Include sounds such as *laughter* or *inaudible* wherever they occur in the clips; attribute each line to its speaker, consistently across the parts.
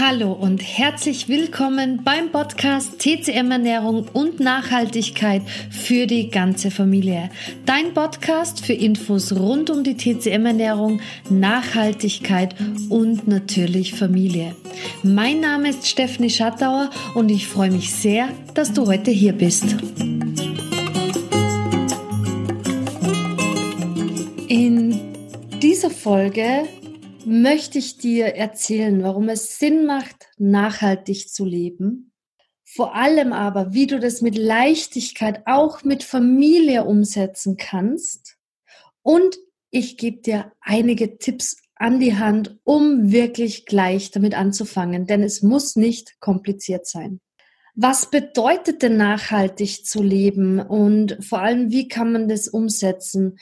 Speaker 1: Hallo und herzlich willkommen beim Podcast TCM Ernährung und Nachhaltigkeit für die ganze Familie. Dein Podcast für Infos rund um die TCM Ernährung, Nachhaltigkeit und natürlich Familie. Mein Name ist Stephanie Schattauer und ich freue mich sehr, dass du heute hier bist. In dieser Folge möchte ich dir erzählen, warum es Sinn macht, nachhaltig zu leben. Vor allem aber, wie du das mit Leichtigkeit auch mit Familie umsetzen kannst. Und ich gebe dir einige Tipps an die Hand, um wirklich gleich damit anzufangen, denn es muss nicht kompliziert sein. Was bedeutet denn nachhaltig zu leben und vor allem, wie kann man das umsetzen?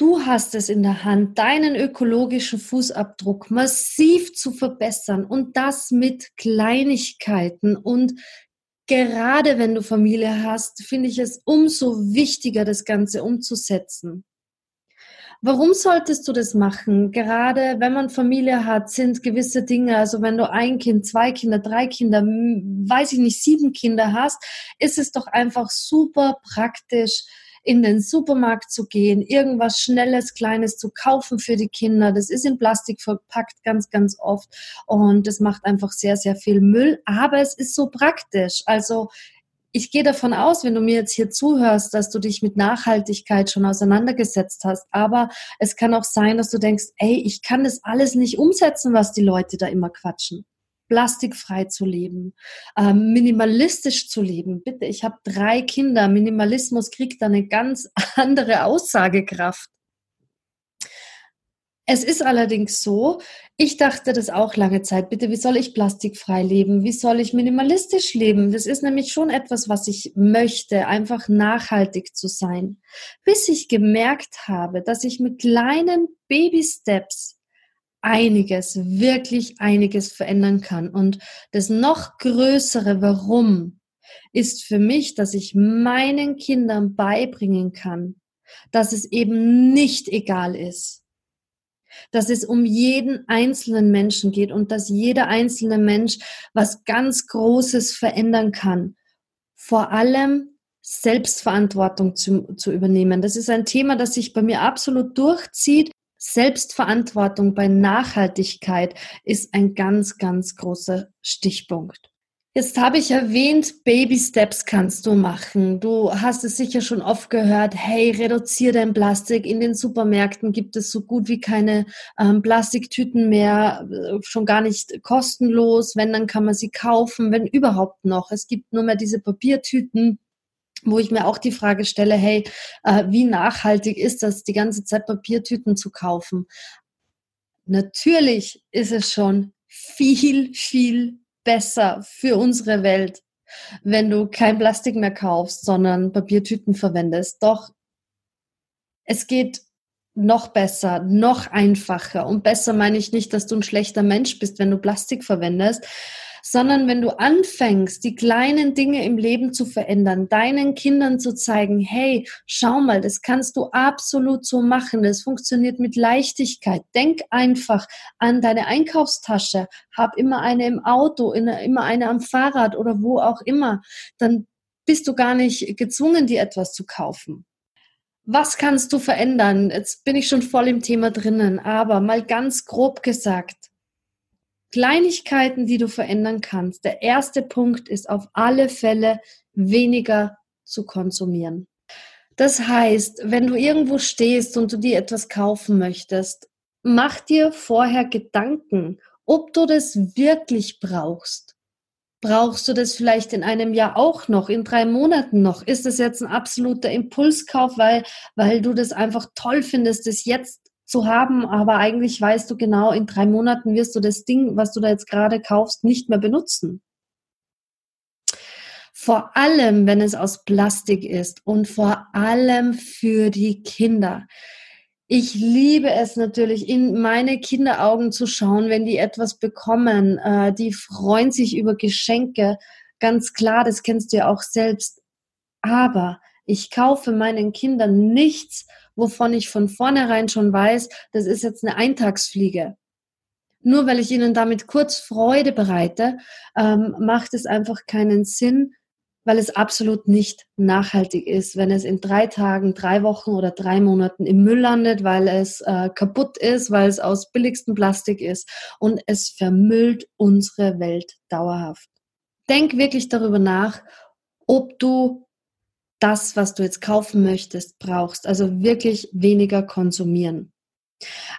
Speaker 1: Du hast es in der Hand, deinen ökologischen Fußabdruck massiv zu verbessern und das mit Kleinigkeiten. Und gerade wenn du Familie hast, finde ich es umso wichtiger, das Ganze umzusetzen. Warum solltest du das machen? Gerade wenn man Familie hat, sind gewisse Dinge, also wenn du ein Kind, zwei Kinder, drei Kinder, weiß ich nicht, sieben Kinder hast, ist es doch einfach super praktisch, in den Supermarkt zu gehen, irgendwas Schnelles, Kleines zu kaufen für die Kinder. Das ist in Plastik verpackt ganz, ganz oft und das macht einfach sehr, sehr viel Müll, aber es ist so praktisch. Also ich gehe davon aus, wenn du mir jetzt hier zuhörst, dass du dich mit Nachhaltigkeit schon auseinandergesetzt hast. Aber es kann auch sein, dass du denkst, ey, ich kann das alles nicht umsetzen, was die Leute da immer quatschen plastikfrei zu leben, ähm, minimalistisch zu leben. Bitte, ich habe drei Kinder. Minimalismus kriegt da eine ganz *laughs* andere Aussagekraft. Es ist allerdings so, ich dachte das auch lange Zeit, bitte, wie soll ich plastikfrei leben? Wie soll ich minimalistisch leben? Das ist nämlich schon etwas, was ich möchte, einfach nachhaltig zu sein. Bis ich gemerkt habe, dass ich mit kleinen Baby-Steps einiges, wirklich einiges verändern kann. Und das noch größere Warum ist für mich, dass ich meinen Kindern beibringen kann, dass es eben nicht egal ist, dass es um jeden einzelnen Menschen geht und dass jeder einzelne Mensch was ganz Großes verändern kann. Vor allem Selbstverantwortung zu, zu übernehmen. Das ist ein Thema, das sich bei mir absolut durchzieht. Selbstverantwortung bei Nachhaltigkeit ist ein ganz, ganz großer Stichpunkt. Jetzt habe ich erwähnt, Baby Steps kannst du machen. Du hast es sicher schon oft gehört, hey, reduziere dein Plastik. In den Supermärkten gibt es so gut wie keine ähm, Plastiktüten mehr, äh, schon gar nicht kostenlos. Wenn, dann kann man sie kaufen, wenn überhaupt noch. Es gibt nur mehr diese Papiertüten wo ich mir auch die Frage stelle, hey, äh, wie nachhaltig ist das, die ganze Zeit Papiertüten zu kaufen? Natürlich ist es schon viel, viel besser für unsere Welt, wenn du kein Plastik mehr kaufst, sondern Papiertüten verwendest. Doch es geht noch besser, noch einfacher. Und besser meine ich nicht, dass du ein schlechter Mensch bist, wenn du Plastik verwendest, sondern wenn du anfängst, die kleinen Dinge im Leben zu verändern, deinen Kindern zu zeigen, hey, schau mal, das kannst du absolut so machen, das funktioniert mit Leichtigkeit. Denk einfach an deine Einkaufstasche, hab immer eine im Auto, immer eine am Fahrrad oder wo auch immer, dann bist du gar nicht gezwungen, dir etwas zu kaufen. Was kannst du verändern? Jetzt bin ich schon voll im Thema drinnen, aber mal ganz grob gesagt, Kleinigkeiten, die du verändern kannst. Der erste Punkt ist auf alle Fälle weniger zu konsumieren. Das heißt, wenn du irgendwo stehst und du dir etwas kaufen möchtest, mach dir vorher Gedanken, ob du das wirklich brauchst. Brauchst du das vielleicht in einem Jahr auch noch, in drei Monaten noch? Ist das jetzt ein absoluter Impulskauf, weil, weil du das einfach toll findest, das jetzt zu haben, aber eigentlich weißt du genau, in drei Monaten wirst du das Ding, was du da jetzt gerade kaufst, nicht mehr benutzen. Vor allem, wenn es aus Plastik ist und vor allem für die Kinder. Ich liebe es natürlich, in meine Kinderaugen zu schauen, wenn die etwas bekommen. Äh, die freuen sich über Geschenke. Ganz klar, das kennst du ja auch selbst. Aber ich kaufe meinen Kindern nichts, wovon ich von vornherein schon weiß, das ist jetzt eine Eintagsfliege. nur weil ich ihnen damit kurz Freude bereite, ähm, macht es einfach keinen Sinn, weil es absolut nicht nachhaltig ist, wenn es in drei Tagen, drei Wochen oder drei Monaten im Müll landet, weil es äh, kaputt ist, weil es aus billigstem Plastik ist und es vermüllt unsere Welt dauerhaft. Denk wirklich darüber nach, ob du das, was du jetzt kaufen möchtest, brauchst. Also wirklich weniger konsumieren.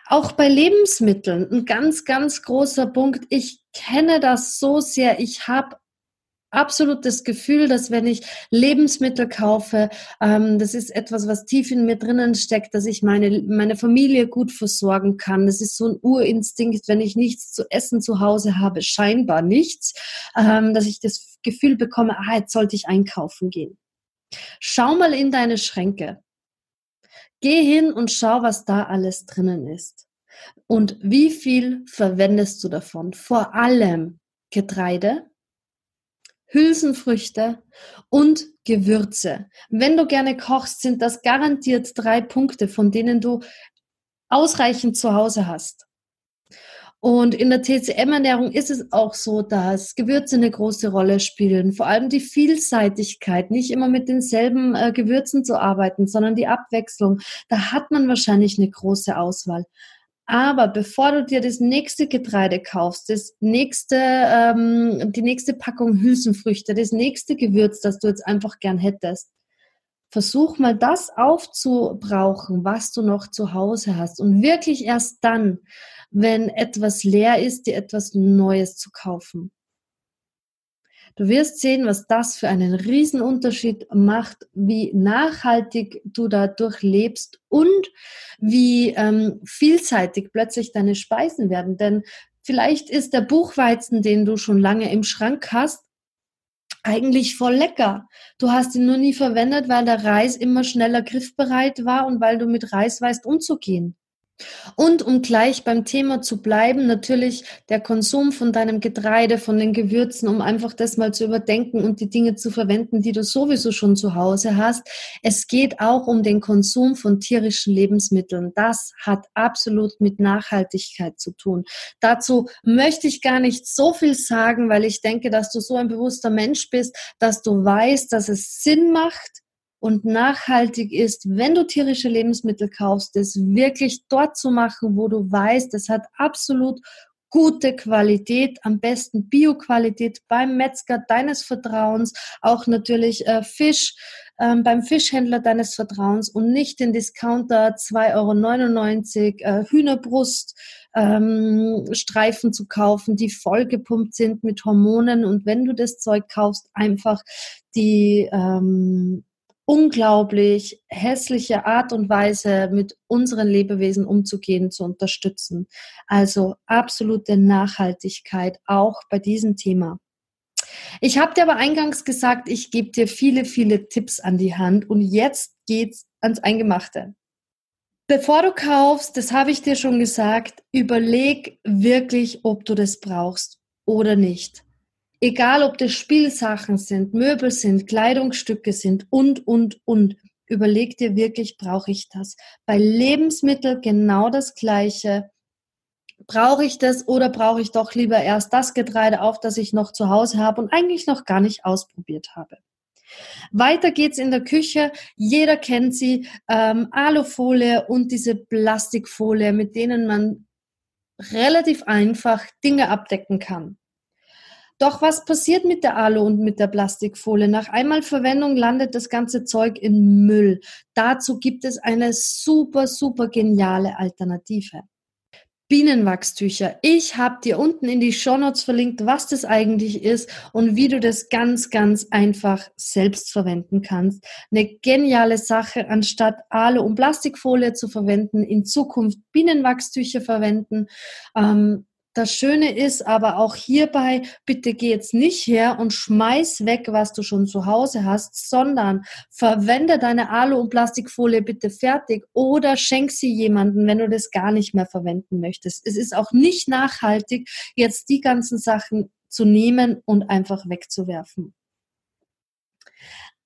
Speaker 1: Auch bei Lebensmitteln, ein ganz, ganz großer Punkt. Ich kenne das so sehr. Ich habe absolut das Gefühl, dass wenn ich Lebensmittel kaufe, ähm, das ist etwas, was tief in mir drinnen steckt, dass ich meine, meine Familie gut versorgen kann. Das ist so ein Urinstinkt, wenn ich nichts zu essen zu Hause habe, scheinbar nichts, ähm, dass ich das Gefühl bekomme, ah, jetzt sollte ich einkaufen gehen. Schau mal in deine Schränke. Geh hin und schau, was da alles drinnen ist. Und wie viel verwendest du davon? Vor allem Getreide, Hülsenfrüchte und Gewürze. Wenn du gerne kochst, sind das garantiert drei Punkte, von denen du ausreichend zu Hause hast. Und in der TCM-Ernährung ist es auch so, dass Gewürze eine große Rolle spielen. Vor allem die Vielseitigkeit, nicht immer mit denselben äh, Gewürzen zu arbeiten, sondern die Abwechslung. Da hat man wahrscheinlich eine große Auswahl. Aber bevor du dir das nächste Getreide kaufst, das nächste, ähm, die nächste Packung Hülsenfrüchte, das nächste Gewürz, das du jetzt einfach gern hättest, versuch mal das aufzubrauchen, was du noch zu Hause hast. Und wirklich erst dann, wenn etwas leer ist, dir etwas Neues zu kaufen. Du wirst sehen, was das für einen Riesenunterschied macht, wie nachhaltig du dadurch lebst und wie ähm, vielseitig plötzlich deine Speisen werden. Denn vielleicht ist der Buchweizen, den du schon lange im Schrank hast, eigentlich voll lecker. Du hast ihn nur nie verwendet, weil der Reis immer schneller griffbereit war und weil du mit Reis weißt umzugehen. Und um gleich beim Thema zu bleiben, natürlich der Konsum von deinem Getreide, von den Gewürzen, um einfach das mal zu überdenken und die Dinge zu verwenden, die du sowieso schon zu Hause hast. Es geht auch um den Konsum von tierischen Lebensmitteln. Das hat absolut mit Nachhaltigkeit zu tun. Dazu möchte ich gar nicht so viel sagen, weil ich denke, dass du so ein bewusster Mensch bist, dass du weißt, dass es Sinn macht, und nachhaltig ist, wenn du tierische Lebensmittel kaufst, es wirklich dort zu machen, wo du weißt, es hat absolut gute Qualität, am besten Bio-Qualität beim Metzger deines Vertrauens, auch natürlich äh, Fisch ähm, beim Fischhändler deines Vertrauens und nicht den Discounter 2,99 Euro äh, Hühnerbrust ähm, Streifen zu kaufen, die vollgepumpt sind mit Hormonen. Und wenn du das Zeug kaufst, einfach die ähm, unglaublich hässliche Art und Weise, mit unseren Lebewesen umzugehen, zu unterstützen. Also absolute Nachhaltigkeit auch bei diesem Thema. Ich habe dir aber eingangs gesagt, ich gebe dir viele, viele Tipps an die Hand und jetzt geht's ans Eingemachte. Bevor du kaufst, das habe ich dir schon gesagt, überleg wirklich, ob du das brauchst oder nicht. Egal, ob das Spielsachen sind, Möbel sind, Kleidungsstücke sind und, und, und. Überleg dir wirklich, brauche ich das? Bei Lebensmitteln genau das Gleiche. Brauche ich das oder brauche ich doch lieber erst das Getreide auf, das ich noch zu Hause habe und eigentlich noch gar nicht ausprobiert habe? Weiter geht's in der Küche. Jeder kennt sie. Ähm, Alufolie und diese Plastikfolie, mit denen man relativ einfach Dinge abdecken kann. Doch was passiert mit der Alu und mit der Plastikfolie? Nach einmal Verwendung landet das ganze Zeug in Müll. Dazu gibt es eine super, super geniale Alternative. Bienenwachstücher. Ich habe dir unten in die Shownotes verlinkt, was das eigentlich ist und wie du das ganz, ganz einfach selbst verwenden kannst. Eine geniale Sache, anstatt Alu und Plastikfolie zu verwenden, in Zukunft Bienenwachstücher verwenden. Ähm, das Schöne ist aber auch hierbei, bitte geh jetzt nicht her und schmeiß weg, was du schon zu Hause hast, sondern verwende deine Alu- und Plastikfolie bitte fertig oder schenk sie jemanden, wenn du das gar nicht mehr verwenden möchtest. Es ist auch nicht nachhaltig, jetzt die ganzen Sachen zu nehmen und einfach wegzuwerfen.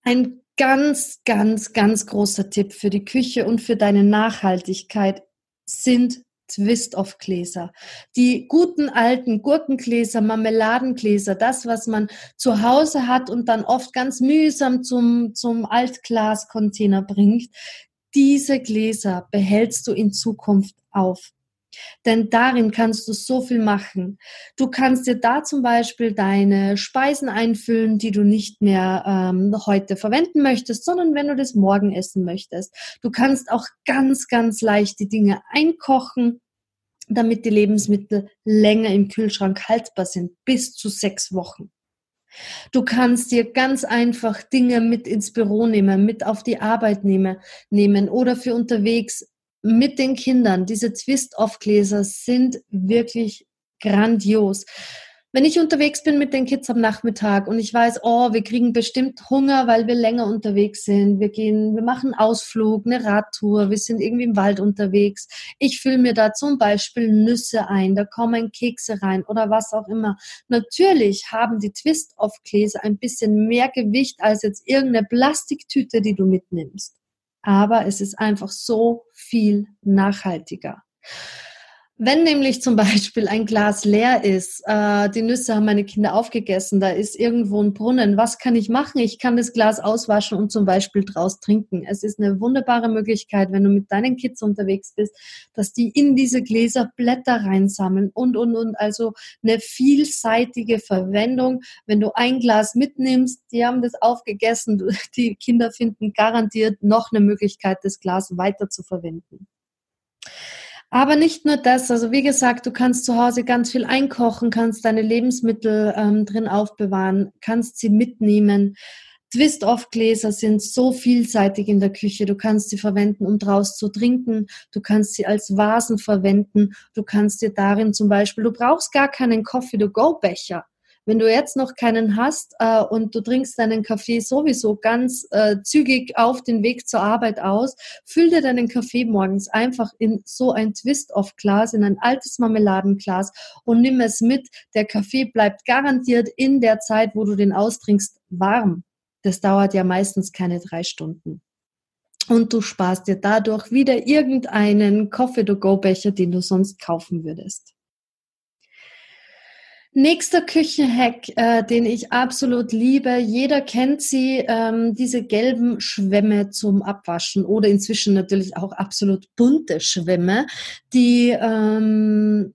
Speaker 1: Ein ganz, ganz, ganz großer Tipp für die Küche und für deine Nachhaltigkeit sind Twist-of-Gläser. Die guten alten Gurkengläser, Marmeladengläser, das, was man zu Hause hat und dann oft ganz mühsam zum, zum Altglascontainer bringt, diese Gläser behältst du in Zukunft auf. Denn darin kannst du so viel machen. Du kannst dir da zum Beispiel deine Speisen einfüllen, die du nicht mehr ähm, heute verwenden möchtest, sondern wenn du das morgen essen möchtest. Du kannst auch ganz, ganz leicht die Dinge einkochen, damit die Lebensmittel länger im Kühlschrank haltbar sind, bis zu sechs Wochen. Du kannst dir ganz einfach Dinge mit ins Büro nehmen, mit auf die Arbeit nehmen, nehmen oder für unterwegs mit den Kindern. Diese Twist-Off-Gläser sind wirklich grandios. Wenn ich unterwegs bin mit den Kids am Nachmittag und ich weiß, oh, wir kriegen bestimmt Hunger, weil wir länger unterwegs sind. Wir gehen, wir machen Ausflug, eine Radtour, wir sind irgendwie im Wald unterwegs. Ich fülle mir da zum Beispiel Nüsse ein, da kommen Kekse rein oder was auch immer. Natürlich haben die Twist-Off-Gläser ein bisschen mehr Gewicht als jetzt irgendeine Plastiktüte, die du mitnimmst. Aber es ist einfach so viel nachhaltiger. Wenn nämlich zum Beispiel ein Glas leer ist, äh, die Nüsse haben meine Kinder aufgegessen, da ist irgendwo ein Brunnen, was kann ich machen? Ich kann das Glas auswaschen und zum Beispiel draus trinken. Es ist eine wunderbare Möglichkeit, wenn du mit deinen Kids unterwegs bist, dass die in diese Gläser Blätter reinsammeln und, und, und. Also eine vielseitige Verwendung. Wenn du ein Glas mitnimmst, die haben das aufgegessen, die Kinder finden garantiert noch eine Möglichkeit, das Glas weiter zu verwenden. Aber nicht nur das, also wie gesagt, du kannst zu Hause ganz viel einkochen, kannst deine Lebensmittel ähm, drin aufbewahren, kannst sie mitnehmen. Twist-off-Gläser sind so vielseitig in der Küche. Du kannst sie verwenden, um draus zu trinken. Du kannst sie als Vasen verwenden. Du kannst dir darin zum Beispiel, du brauchst gar keinen Coffee-to-go-Becher. Wenn du jetzt noch keinen hast äh, und du trinkst deinen Kaffee sowieso ganz äh, zügig auf den Weg zur Arbeit aus, füll dir deinen Kaffee morgens einfach in so ein Twist-off-Glas, in ein altes Marmeladenglas und nimm es mit. Der Kaffee bleibt garantiert in der Zeit, wo du den austrinkst, warm. Das dauert ja meistens keine drei Stunden. Und du sparst dir dadurch wieder irgendeinen Coffee-to-go-Becher, den du sonst kaufen würdest. Nächster Küchenhack, äh, den ich absolut liebe. Jeder kennt sie, ähm, diese gelben Schwämme zum Abwaschen oder inzwischen natürlich auch absolut bunte Schwämme, die ähm,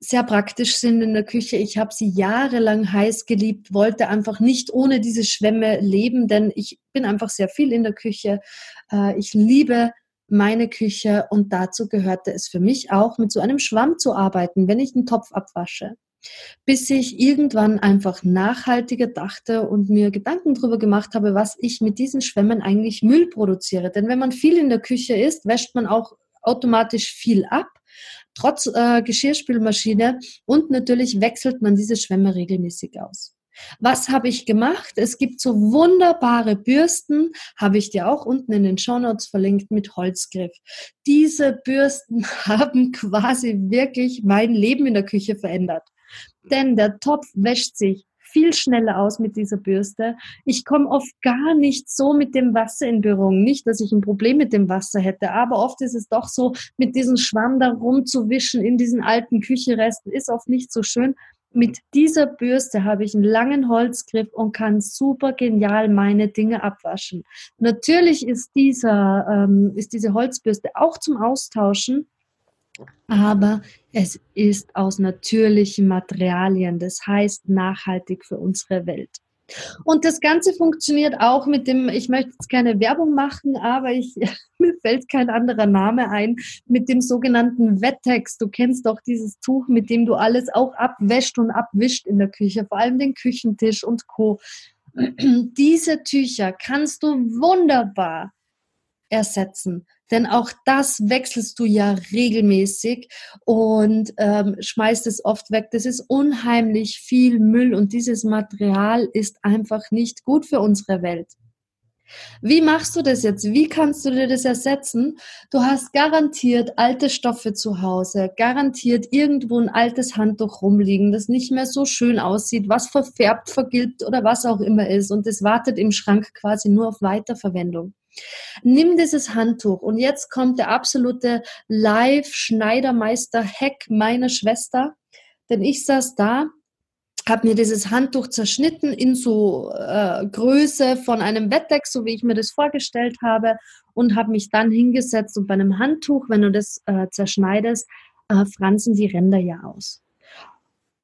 Speaker 1: sehr praktisch sind in der Küche. Ich habe sie jahrelang heiß geliebt, wollte einfach nicht ohne diese Schwämme leben, denn ich bin einfach sehr viel in der Küche. Äh, ich liebe meine Küche und dazu gehörte es für mich auch, mit so einem Schwamm zu arbeiten, wenn ich einen Topf abwasche bis ich irgendwann einfach nachhaltiger dachte und mir Gedanken darüber gemacht habe, was ich mit diesen Schwämmen eigentlich Müll produziere. Denn wenn man viel in der Küche ist, wäscht man auch automatisch viel ab, trotz äh, Geschirrspülmaschine und natürlich wechselt man diese Schwämme regelmäßig aus. Was habe ich gemacht? Es gibt so wunderbare Bürsten, habe ich dir auch unten in den Shownotes verlinkt mit Holzgriff. Diese Bürsten *laughs* haben quasi wirklich mein Leben in der Küche verändert denn der Topf wäscht sich viel schneller aus mit dieser Bürste. Ich komme oft gar nicht so mit dem Wasser in Berührung. Nicht, dass ich ein Problem mit dem Wasser hätte, aber oft ist es doch so, mit diesem Schwamm da rumzuwischen in diesen alten Kücheresten ist oft nicht so schön. Mit dieser Bürste habe ich einen langen Holzgriff und kann super genial meine Dinge abwaschen. Natürlich ist dieser, ähm, ist diese Holzbürste auch zum Austauschen, aber es ist aus natürlichen Materialien, das heißt nachhaltig für unsere Welt. Und das Ganze funktioniert auch mit dem, ich möchte jetzt keine Werbung machen, aber ich, *laughs* mir fällt kein anderer Name ein, mit dem sogenannten Wettex. Du kennst doch dieses Tuch, mit dem du alles auch abwäscht und abwischt in der Küche, vor allem den Küchentisch und Co. *clears throat* Diese Tücher kannst du wunderbar ersetzen. Denn auch das wechselst du ja regelmäßig und ähm, schmeißt es oft weg. Das ist unheimlich viel Müll und dieses Material ist einfach nicht gut für unsere Welt. Wie machst du das jetzt? Wie kannst du dir das ersetzen? Du hast garantiert alte Stoffe zu Hause, garantiert irgendwo ein altes Handtuch rumliegen, das nicht mehr so schön aussieht, was verfärbt, vergilbt oder was auch immer ist und es wartet im Schrank quasi nur auf Weiterverwendung. Nimm dieses Handtuch und jetzt kommt der absolute Live-Schneidermeister-Hack meiner Schwester, denn ich saß da habe mir dieses Handtuch zerschnitten in so äh, Größe von einem Bettdeck, so wie ich mir das vorgestellt habe, und habe mich dann hingesetzt und bei einem Handtuch, wenn du das äh, zerschneidest, äh, fransen die Ränder ja aus.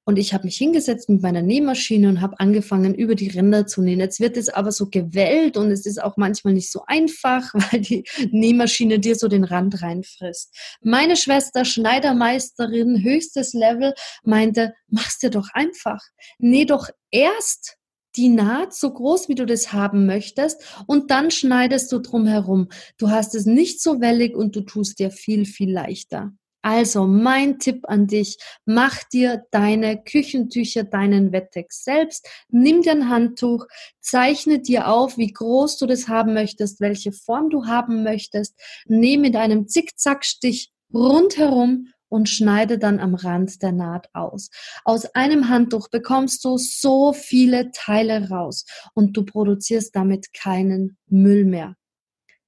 Speaker 1: Und ich habe mich hingesetzt mit meiner Nähmaschine und habe angefangen, über die Ränder zu nähen. Jetzt wird es aber so gewellt und es ist auch manchmal nicht so einfach, *laughs* weil die Nähmaschine dir so den Rand reinfrisst. Meine Schwester, Schneidermeisterin, höchstes Level, meinte, mach's dir doch einfach. Näh doch erst die Naht so groß, wie du das haben möchtest und dann schneidest du drum herum. Du hast es nicht so wellig und du tust dir viel, viel leichter. Also mein Tipp an dich, mach dir deine Küchentücher, deinen Wettex selbst, nimm dir ein Handtuch, zeichne dir auf, wie groß du das haben möchtest, welche Form du haben möchtest, nehme mit einem Zickzackstich rundherum und schneide dann am Rand der Naht aus. Aus einem Handtuch bekommst du so viele Teile raus und du produzierst damit keinen Müll mehr.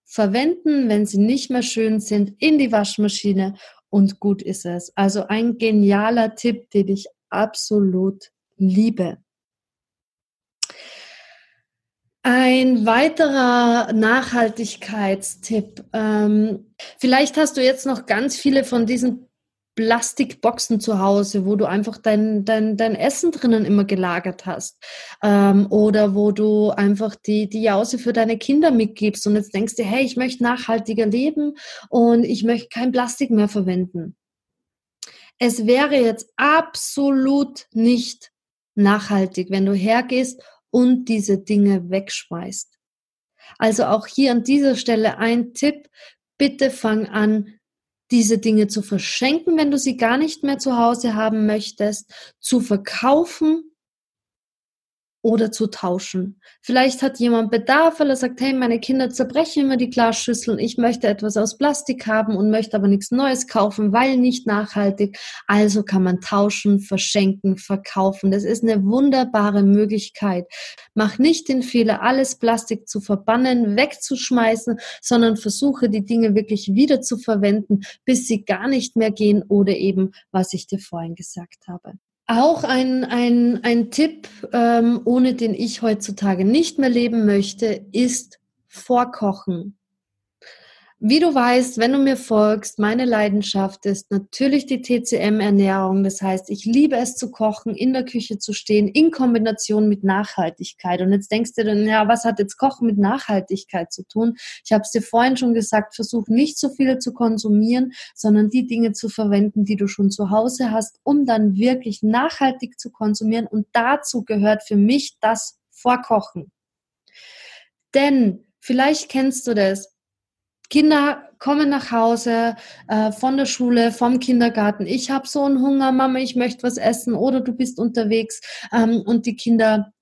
Speaker 1: Verwenden, wenn sie nicht mehr schön sind, in die Waschmaschine und gut ist es. Also ein genialer Tipp, den ich absolut liebe. Ein weiterer Nachhaltigkeitstipp. Ähm, vielleicht hast du jetzt noch ganz viele von diesen Plastikboxen zu Hause, wo du einfach dein, dein, dein Essen drinnen immer gelagert hast. Ähm, oder wo du einfach die, die Jause für deine Kinder mitgibst und jetzt denkst du, hey, ich möchte nachhaltiger leben und ich möchte kein Plastik mehr verwenden. Es wäre jetzt absolut nicht nachhaltig, wenn du hergehst und diese Dinge wegschmeißt. Also auch hier an dieser Stelle ein Tipp. Bitte fang an, diese Dinge zu verschenken, wenn du sie gar nicht mehr zu Hause haben möchtest, zu verkaufen oder zu tauschen. Vielleicht hat jemand Bedarf, weil er sagt, hey, meine Kinder zerbrechen immer die Glasschüsseln, ich möchte etwas aus Plastik haben und möchte aber nichts Neues kaufen, weil nicht nachhaltig. Also kann man tauschen, verschenken, verkaufen. Das ist eine wunderbare Möglichkeit. Mach nicht den Fehler, alles Plastik zu verbannen, wegzuschmeißen, sondern versuche die Dinge wirklich wieder zu verwenden, bis sie gar nicht mehr gehen oder eben, was ich dir vorhin gesagt habe. Auch ein, ein, ein Tipp, ähm, ohne den ich heutzutage nicht mehr leben möchte, ist Vorkochen. Wie du weißt, wenn du mir folgst, meine Leidenschaft ist natürlich die TCM-Ernährung. Das heißt, ich liebe es zu kochen, in der Küche zu stehen, in Kombination mit Nachhaltigkeit. Und jetzt denkst du dann, ja, was hat jetzt Kochen mit Nachhaltigkeit zu tun? Ich habe es dir vorhin schon gesagt, versuch nicht so viel zu konsumieren, sondern die Dinge zu verwenden, die du schon zu Hause hast, um dann wirklich nachhaltig zu konsumieren. Und dazu gehört für mich das Vorkochen. Denn vielleicht kennst du das Kinder kommen nach Hause äh, von der Schule, vom Kindergarten. Ich habe so einen Hunger, Mama, ich möchte was essen. Oder du bist unterwegs ähm, und die Kinder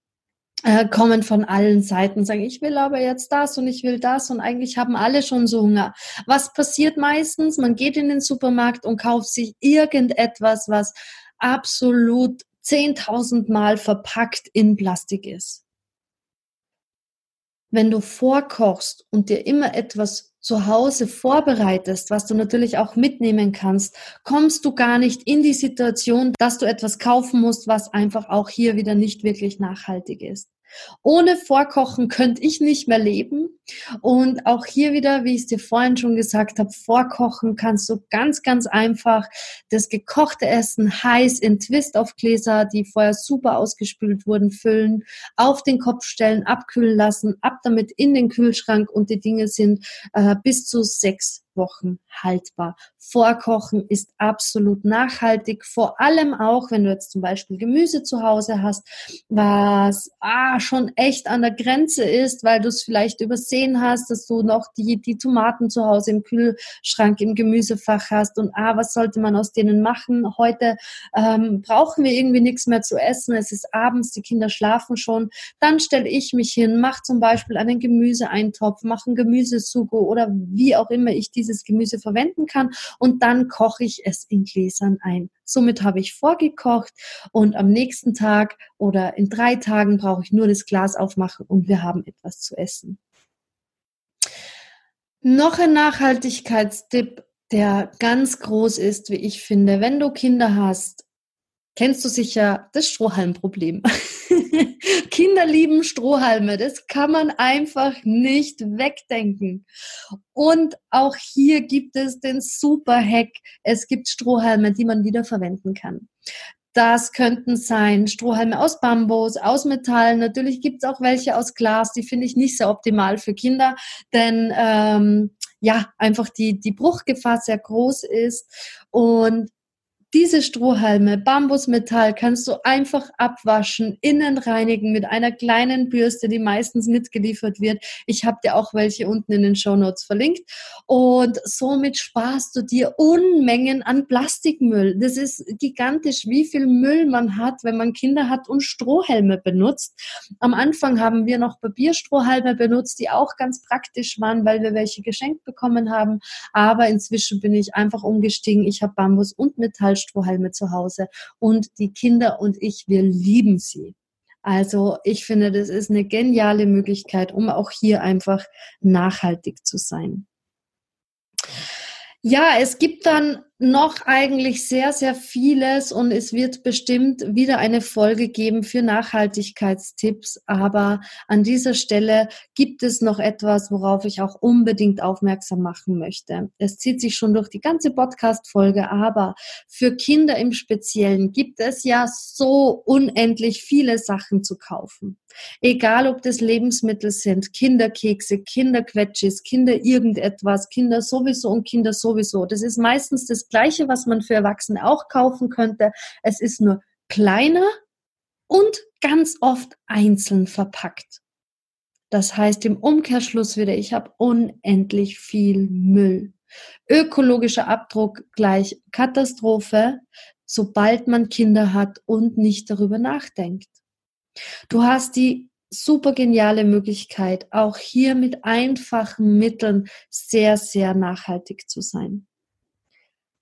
Speaker 1: äh, kommen von allen Seiten, sagen, ich will aber jetzt das und ich will das und eigentlich haben alle schon so Hunger. Was passiert meistens? Man geht in den Supermarkt und kauft sich irgendetwas, was absolut 10.000 Mal verpackt in Plastik ist. Wenn du vorkochst und dir immer etwas zu Hause vorbereitest, was du natürlich auch mitnehmen kannst, kommst du gar nicht in die Situation, dass du etwas kaufen musst, was einfach auch hier wieder nicht wirklich nachhaltig ist. Ohne Vorkochen könnte ich nicht mehr leben. Und auch hier wieder, wie ich es dir vorhin schon gesagt habe, vorkochen kannst du ganz, ganz einfach das gekochte Essen heiß in Twist auf Gläser, die vorher super ausgespült wurden, füllen, auf den Kopf stellen, abkühlen lassen, ab damit in den Kühlschrank und die Dinge sind äh, bis zu sechs Wochen haltbar. Vorkochen ist absolut nachhaltig, vor allem auch, wenn du jetzt zum Beispiel Gemüse zu Hause hast, was ah, schon echt an der Grenze ist, weil du es vielleicht übersehen hast, dass du noch die, die Tomaten zu Hause im Kühlschrank, im Gemüsefach hast und ah, was sollte man aus denen machen? Heute ähm, brauchen wir irgendwie nichts mehr zu essen, es ist abends, die Kinder schlafen schon. Dann stelle ich mich hin, mache zum Beispiel einen Gemüseeintopf, mache einen Gemüsesugo oder wie auch immer ich diese dieses Gemüse verwenden kann und dann koche ich es in Gläsern ein. Somit habe ich vorgekocht und am nächsten Tag oder in drei Tagen brauche ich nur das Glas aufmachen und wir haben etwas zu essen. Noch ein Nachhaltigkeitstipp, der ganz groß ist, wie ich finde. Wenn du Kinder hast, kennst du sicher das Strohhalmproblem. *laughs* Kinder lieben Strohhalme. Das kann man einfach nicht wegdenken. Und auch hier gibt es den super Hack. Es gibt Strohhalme, die man wieder verwenden kann. Das könnten sein Strohhalme aus Bambus, aus Metall. Natürlich gibt es auch welche aus Glas. Die finde ich nicht sehr optimal für Kinder, denn ähm, ja, einfach die, die Bruchgefahr sehr groß ist. Und diese Strohhalme, Bambusmetall, kannst du einfach abwaschen, innen reinigen mit einer kleinen Bürste, die meistens mitgeliefert wird. Ich habe dir auch welche unten in den Show Notes verlinkt. Und somit sparst du dir Unmengen an Plastikmüll. Das ist gigantisch, wie viel Müll man hat, wenn man Kinder hat und Strohhelme benutzt. Am Anfang haben wir noch Papierstrohhalme benutzt, die auch ganz praktisch waren, weil wir welche geschenkt bekommen haben. Aber inzwischen bin ich einfach umgestiegen. Ich habe Bambus und Metall Strohhalme zu Hause und die Kinder und ich, wir lieben sie. Also ich finde, das ist eine geniale Möglichkeit, um auch hier einfach nachhaltig zu sein. Ja, es gibt dann noch eigentlich sehr, sehr vieles und es wird bestimmt wieder eine Folge geben für Nachhaltigkeitstipps. Aber an dieser Stelle gibt es noch etwas, worauf ich auch unbedingt aufmerksam machen möchte. Es zieht sich schon durch die ganze Podcast-Folge, aber für Kinder im Speziellen gibt es ja so unendlich viele Sachen zu kaufen. Egal, ob das Lebensmittel sind, Kinderkekse, Kinderquetschis, Kinder irgendetwas, Kinder sowieso und Kinder sowieso. Das ist meistens das Gleiche, was man für Erwachsene auch kaufen könnte. Es ist nur kleiner und ganz oft einzeln verpackt. Das heißt im Umkehrschluss wieder, ich habe unendlich viel Müll. Ökologischer Abdruck gleich Katastrophe, sobald man Kinder hat und nicht darüber nachdenkt. Du hast die super geniale Möglichkeit, auch hier mit einfachen Mitteln sehr, sehr nachhaltig zu sein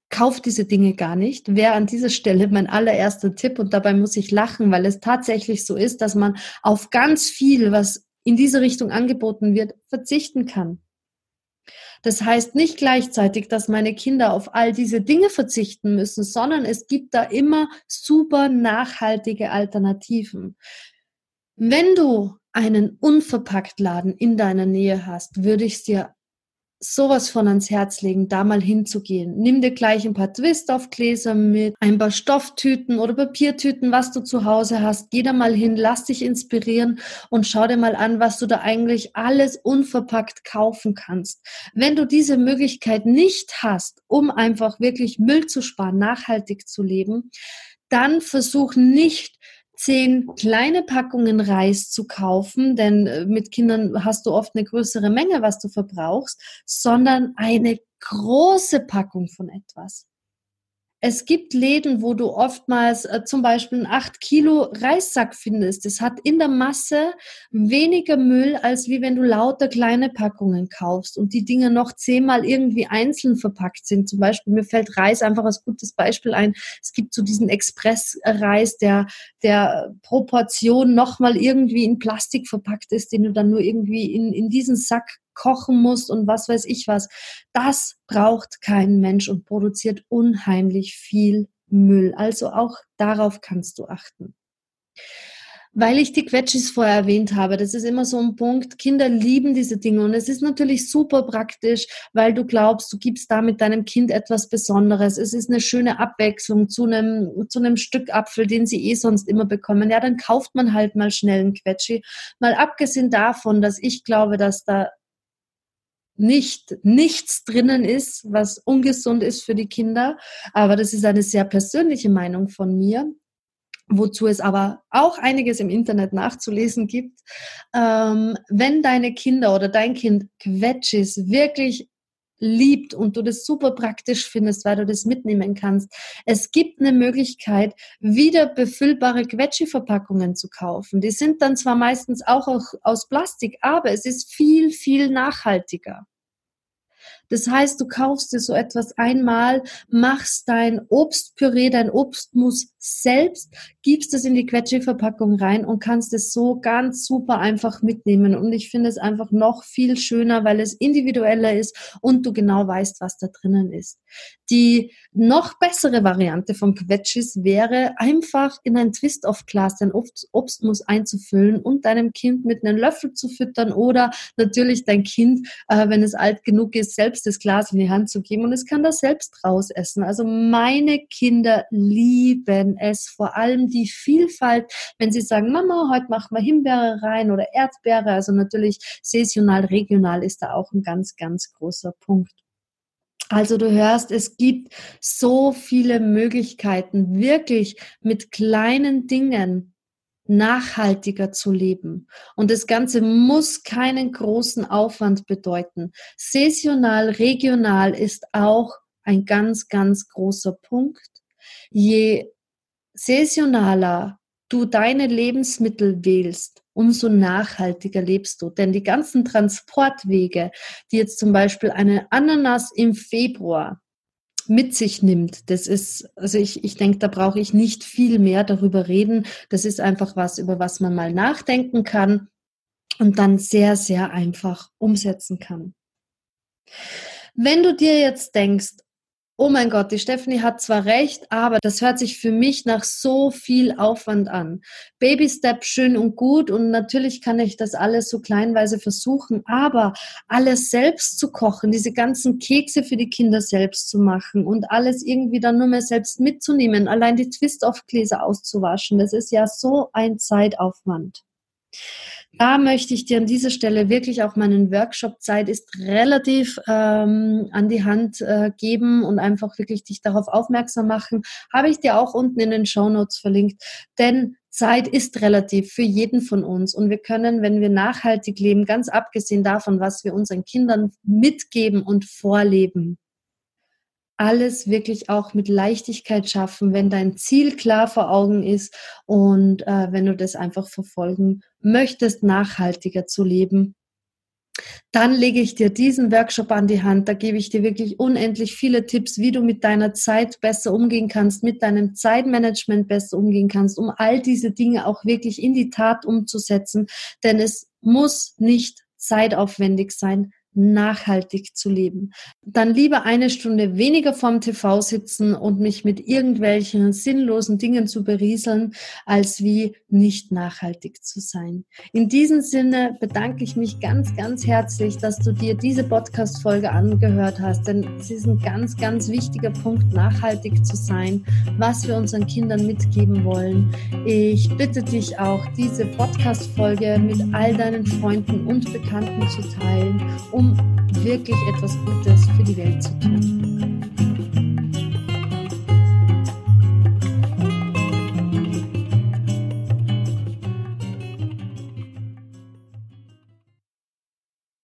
Speaker 1: kauft diese Dinge gar nicht, wäre an dieser Stelle mein allererster Tipp und dabei muss ich lachen, weil es tatsächlich so ist, dass man auf ganz viel, was in diese Richtung angeboten wird, verzichten kann. Das heißt nicht gleichzeitig, dass meine Kinder auf all diese Dinge verzichten müssen, sondern es gibt da immer super nachhaltige Alternativen. Wenn du einen Unverpacktladen in deiner Nähe hast, würde ich es dir sowas von ans Herz legen, da mal hinzugehen. Nimm dir gleich ein paar Twist-auf-Gläser mit, ein paar Stofftüten oder Papiertüten, was du zu Hause hast. Geh da mal hin, lass dich inspirieren und schau dir mal an, was du da eigentlich alles unverpackt kaufen kannst. Wenn du diese Möglichkeit nicht hast, um einfach wirklich Müll zu sparen, nachhaltig zu leben, dann versuch nicht zehn kleine Packungen Reis zu kaufen, denn äh, mit Kindern hast du oft eine größere Menge, was du verbrauchst, sondern eine große Packung von etwas. Es gibt Läden, wo du oftmals äh, zum Beispiel einen 8 Kilo Reissack findest. Das hat in der Masse weniger Müll, als wie wenn du lauter kleine Packungen kaufst und die Dinge noch zehnmal irgendwie einzeln verpackt sind. Zum Beispiel, mir fällt Reis einfach als gutes Beispiel ein. Es gibt so diesen Expressreis, der, der Proportion nochmal irgendwie in Plastik verpackt ist, den du dann nur irgendwie in, in diesen Sack kochen musst und was weiß ich was. Das braucht kein Mensch und produziert unheimlich viel Müll. Also auch darauf kannst du achten. Weil ich die Quetschis vorher erwähnt habe, das ist immer so ein Punkt. Kinder lieben diese Dinge und es ist natürlich super praktisch, weil du glaubst, du gibst damit deinem Kind etwas Besonderes. Es ist eine schöne Abwechslung zu einem, zu einem Stück Apfel, den sie eh sonst immer bekommen. Ja, dann kauft man halt mal schnell einen Quetschi. Mal abgesehen davon, dass ich glaube, dass da nicht nichts drinnen ist, was ungesund ist für die Kinder. Aber das ist eine sehr persönliche Meinung von mir, wozu es aber auch einiges im Internet nachzulesen gibt. Ähm, wenn deine Kinder oder dein Kind Quetschis wirklich liebt und du das super praktisch findest, weil du das mitnehmen kannst. Es gibt eine Möglichkeit, wieder befüllbare Quetschi-Verpackungen zu kaufen. Die sind dann zwar meistens auch aus Plastik, aber es ist viel, viel nachhaltiger. Das heißt, du kaufst dir so etwas einmal, machst dein Obstpüree, dein Obstmus selbst, gibst es in die Quetschi-Verpackung rein und kannst es so ganz super einfach mitnehmen. Und ich finde es einfach noch viel schöner, weil es individueller ist und du genau weißt, was da drinnen ist. Die noch bessere Variante von Quetschis wäre einfach in ein Twist-of-Glas dein Obstmus einzufüllen und deinem Kind mit einem Löffel zu füttern oder natürlich dein Kind, äh, wenn es alt genug ist, selbst das Glas in die Hand zu geben und es kann das selbst rausessen. Also meine Kinder lieben es, vor allem die Vielfalt, wenn sie sagen, Mama, heute machen wir Himbeere rein oder Erdbeere, also natürlich saisonal, regional ist da auch ein ganz, ganz großer Punkt. Also du hörst, es gibt so viele Möglichkeiten, wirklich mit kleinen Dingen nachhaltiger zu leben. Und das Ganze muss keinen großen Aufwand bedeuten. Saisonal, regional ist auch ein ganz, ganz großer Punkt. Je saisonaler du deine Lebensmittel wählst, umso nachhaltiger lebst du. Denn die ganzen Transportwege, die jetzt zum Beispiel eine Ananas im Februar mit sich nimmt, das ist, also ich, ich denke, da brauche ich nicht viel mehr darüber reden. Das ist einfach was, über was man mal nachdenken kann und dann sehr, sehr einfach umsetzen kann. Wenn du dir jetzt denkst, oh mein Gott, die Stephanie hat zwar recht, aber das hört sich für mich nach so viel Aufwand an. Baby Step schön und gut und natürlich kann ich das alles so kleinweise versuchen, aber alles selbst zu kochen, diese ganzen Kekse für die Kinder selbst zu machen und alles irgendwie dann nur mehr selbst mitzunehmen, allein die Twist-off-Gläser auszuwaschen, das ist ja so ein Zeitaufwand. Da möchte ich dir an dieser Stelle wirklich auch meinen Workshop Zeit ist relativ ähm, an die Hand äh, geben und einfach wirklich dich darauf aufmerksam machen. Habe ich dir auch unten in den Show Notes verlinkt. Denn Zeit ist relativ für jeden von uns und wir können, wenn wir nachhaltig leben, ganz abgesehen davon, was wir unseren Kindern mitgeben und vorleben, alles wirklich auch mit Leichtigkeit schaffen, wenn dein Ziel klar vor Augen ist und äh, wenn du das einfach verfolgen möchtest, nachhaltiger zu leben. Dann lege ich dir diesen Workshop an die Hand. Da gebe ich dir wirklich unendlich viele Tipps, wie du mit deiner Zeit besser umgehen kannst, mit deinem Zeitmanagement besser umgehen kannst, um all diese Dinge auch wirklich in die Tat umzusetzen. Denn es muss nicht zeitaufwendig sein nachhaltig zu leben. Dann lieber eine Stunde weniger vorm TV sitzen und mich mit irgendwelchen sinnlosen Dingen zu berieseln, als wie nicht nachhaltig zu sein. In diesem Sinne bedanke ich mich ganz, ganz herzlich, dass du dir diese Podcast-Folge angehört hast, denn es ist ein ganz, ganz wichtiger Punkt, nachhaltig zu sein, was wir unseren Kindern mitgeben wollen. Ich bitte dich auch, diese Podcast-Folge mit all deinen Freunden und Bekannten zu teilen, wirklich etwas Gutes für die Welt zu tun.